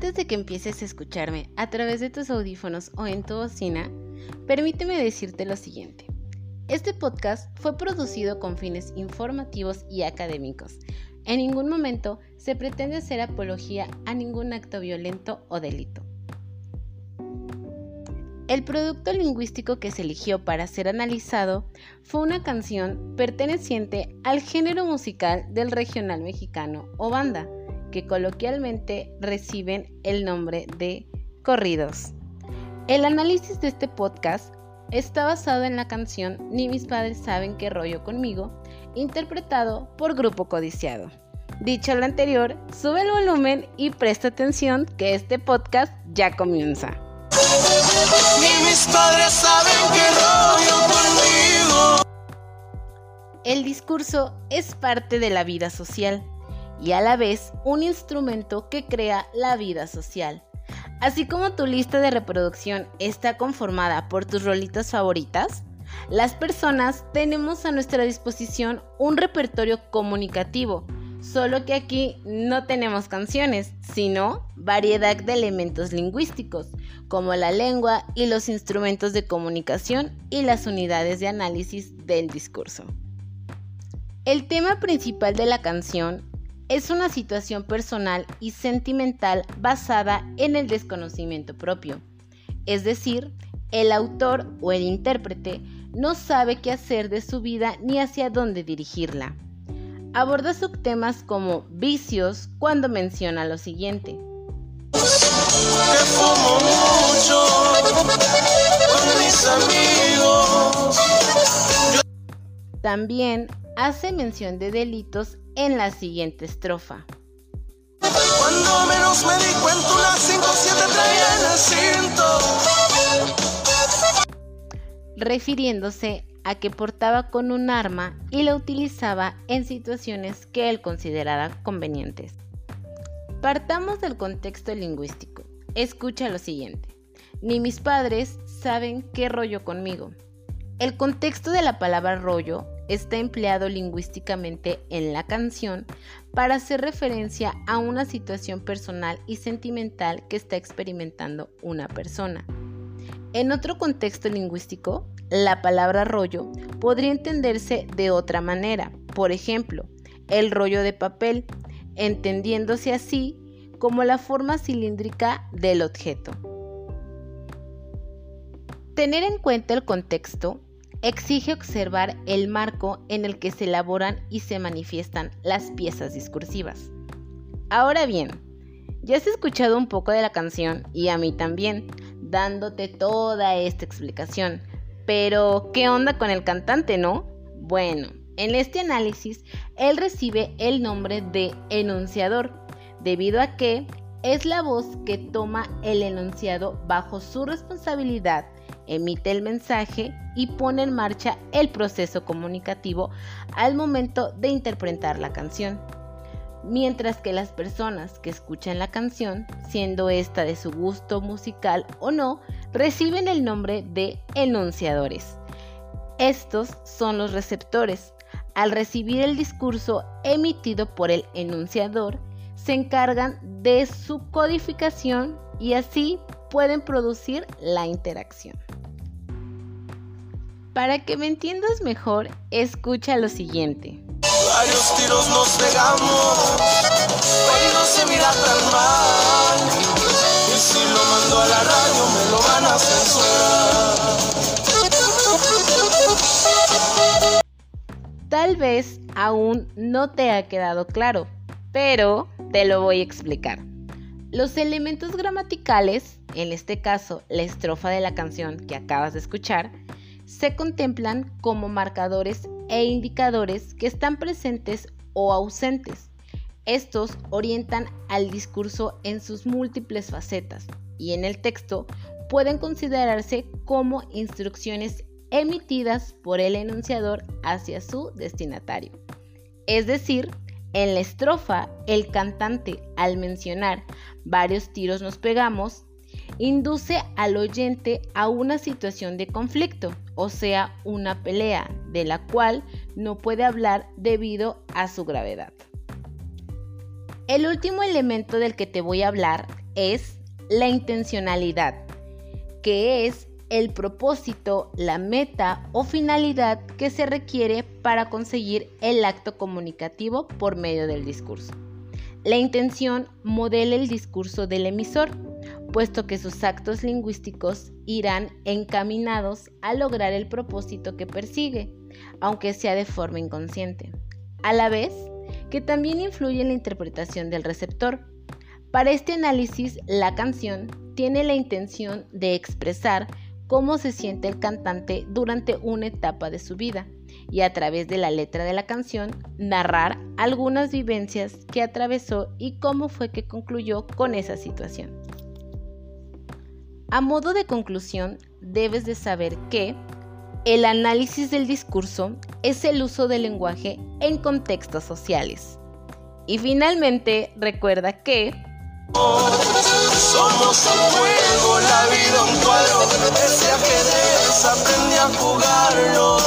Antes de que empieces a escucharme a través de tus audífonos o en tu bocina, permíteme decirte lo siguiente. Este podcast fue producido con fines informativos y académicos. En ningún momento se pretende hacer apología a ningún acto violento o delito. El producto lingüístico que se eligió para ser analizado fue una canción perteneciente al género musical del regional mexicano o banda, que coloquialmente reciben el nombre de corridos. El análisis de este podcast está basado en la canción Ni mis padres saben qué rollo conmigo, interpretado por Grupo Codiciado. Dicho lo anterior, sube el volumen y presta atención que este podcast ya comienza. Ni mis padres saben qué rollo conmigo. El discurso es parte de la vida social y a la vez un instrumento que crea la vida social. Así como tu lista de reproducción está conformada por tus rolitas favoritas, las personas tenemos a nuestra disposición un repertorio comunicativo, solo que aquí no tenemos canciones, sino variedad de elementos lingüísticos, como la lengua y los instrumentos de comunicación y las unidades de análisis del discurso. El tema principal de la canción es una situación personal y sentimental basada en el desconocimiento propio. Es decir, el autor o el intérprete no sabe qué hacer de su vida ni hacia dónde dirigirla. Aborda subtemas como vicios cuando menciona lo siguiente. También hace mención de delitos en la siguiente estrofa. Cuando menos me di cuenta, una 5-7 traía en el cinto. Refiriéndose a que portaba con un arma y la utilizaba en situaciones que él consideraba convenientes. Partamos del contexto lingüístico. Escucha lo siguiente. Ni mis padres saben qué rollo conmigo. El contexto de la palabra rollo está empleado lingüísticamente en la canción para hacer referencia a una situación personal y sentimental que está experimentando una persona. En otro contexto lingüístico, la palabra rollo podría entenderse de otra manera. Por ejemplo, el rollo de papel, entendiéndose así como la forma cilíndrica del objeto. Tener en cuenta el contexto exige observar el marco en el que se elaboran y se manifiestan las piezas discursivas. Ahora bien, ya has escuchado un poco de la canción y a mí también, dándote toda esta explicación. Pero, ¿qué onda con el cantante, no? Bueno, en este análisis, él recibe el nombre de enunciador, debido a que es la voz que toma el enunciado bajo su responsabilidad emite el mensaje y pone en marcha el proceso comunicativo al momento de interpretar la canción. Mientras que las personas que escuchan la canción, siendo esta de su gusto musical o no, reciben el nombre de enunciadores. Estos son los receptores. Al recibir el discurso emitido por el enunciador, se encargan de su codificación y así pueden producir la interacción. Para que me entiendas mejor, escucha lo siguiente. Varios tiros nos pegamos, pero se mira tan mal. Y si lo mando a la radio me lo van a censurar. Tal vez aún no te ha quedado claro, pero te lo voy a explicar. Los elementos gramaticales, en este caso la estrofa de la canción que acabas de escuchar, se contemplan como marcadores e indicadores que están presentes o ausentes. Estos orientan al discurso en sus múltiples facetas y en el texto pueden considerarse como instrucciones emitidas por el enunciador hacia su destinatario. Es decir, en la estrofa, el cantante, al mencionar varios tiros nos pegamos, induce al oyente a una situación de conflicto, o sea, una pelea, de la cual no puede hablar debido a su gravedad. El último elemento del que te voy a hablar es la intencionalidad, que es el propósito, la meta o finalidad que se requiere para conseguir el acto comunicativo por medio del discurso. La intención modela el discurso del emisor, puesto que sus actos lingüísticos irán encaminados a lograr el propósito que persigue, aunque sea de forma inconsciente. A la vez, que también influye en la interpretación del receptor. Para este análisis, la canción tiene la intención de expresar cómo se siente el cantante durante una etapa de su vida y a través de la letra de la canción narrar algunas vivencias que atravesó y cómo fue que concluyó con esa situación. A modo de conclusión, debes de saber que el análisis del discurso es el uso del lenguaje en contextos sociales. Y finalmente, recuerda que... Somos un la vida un a jugarlo.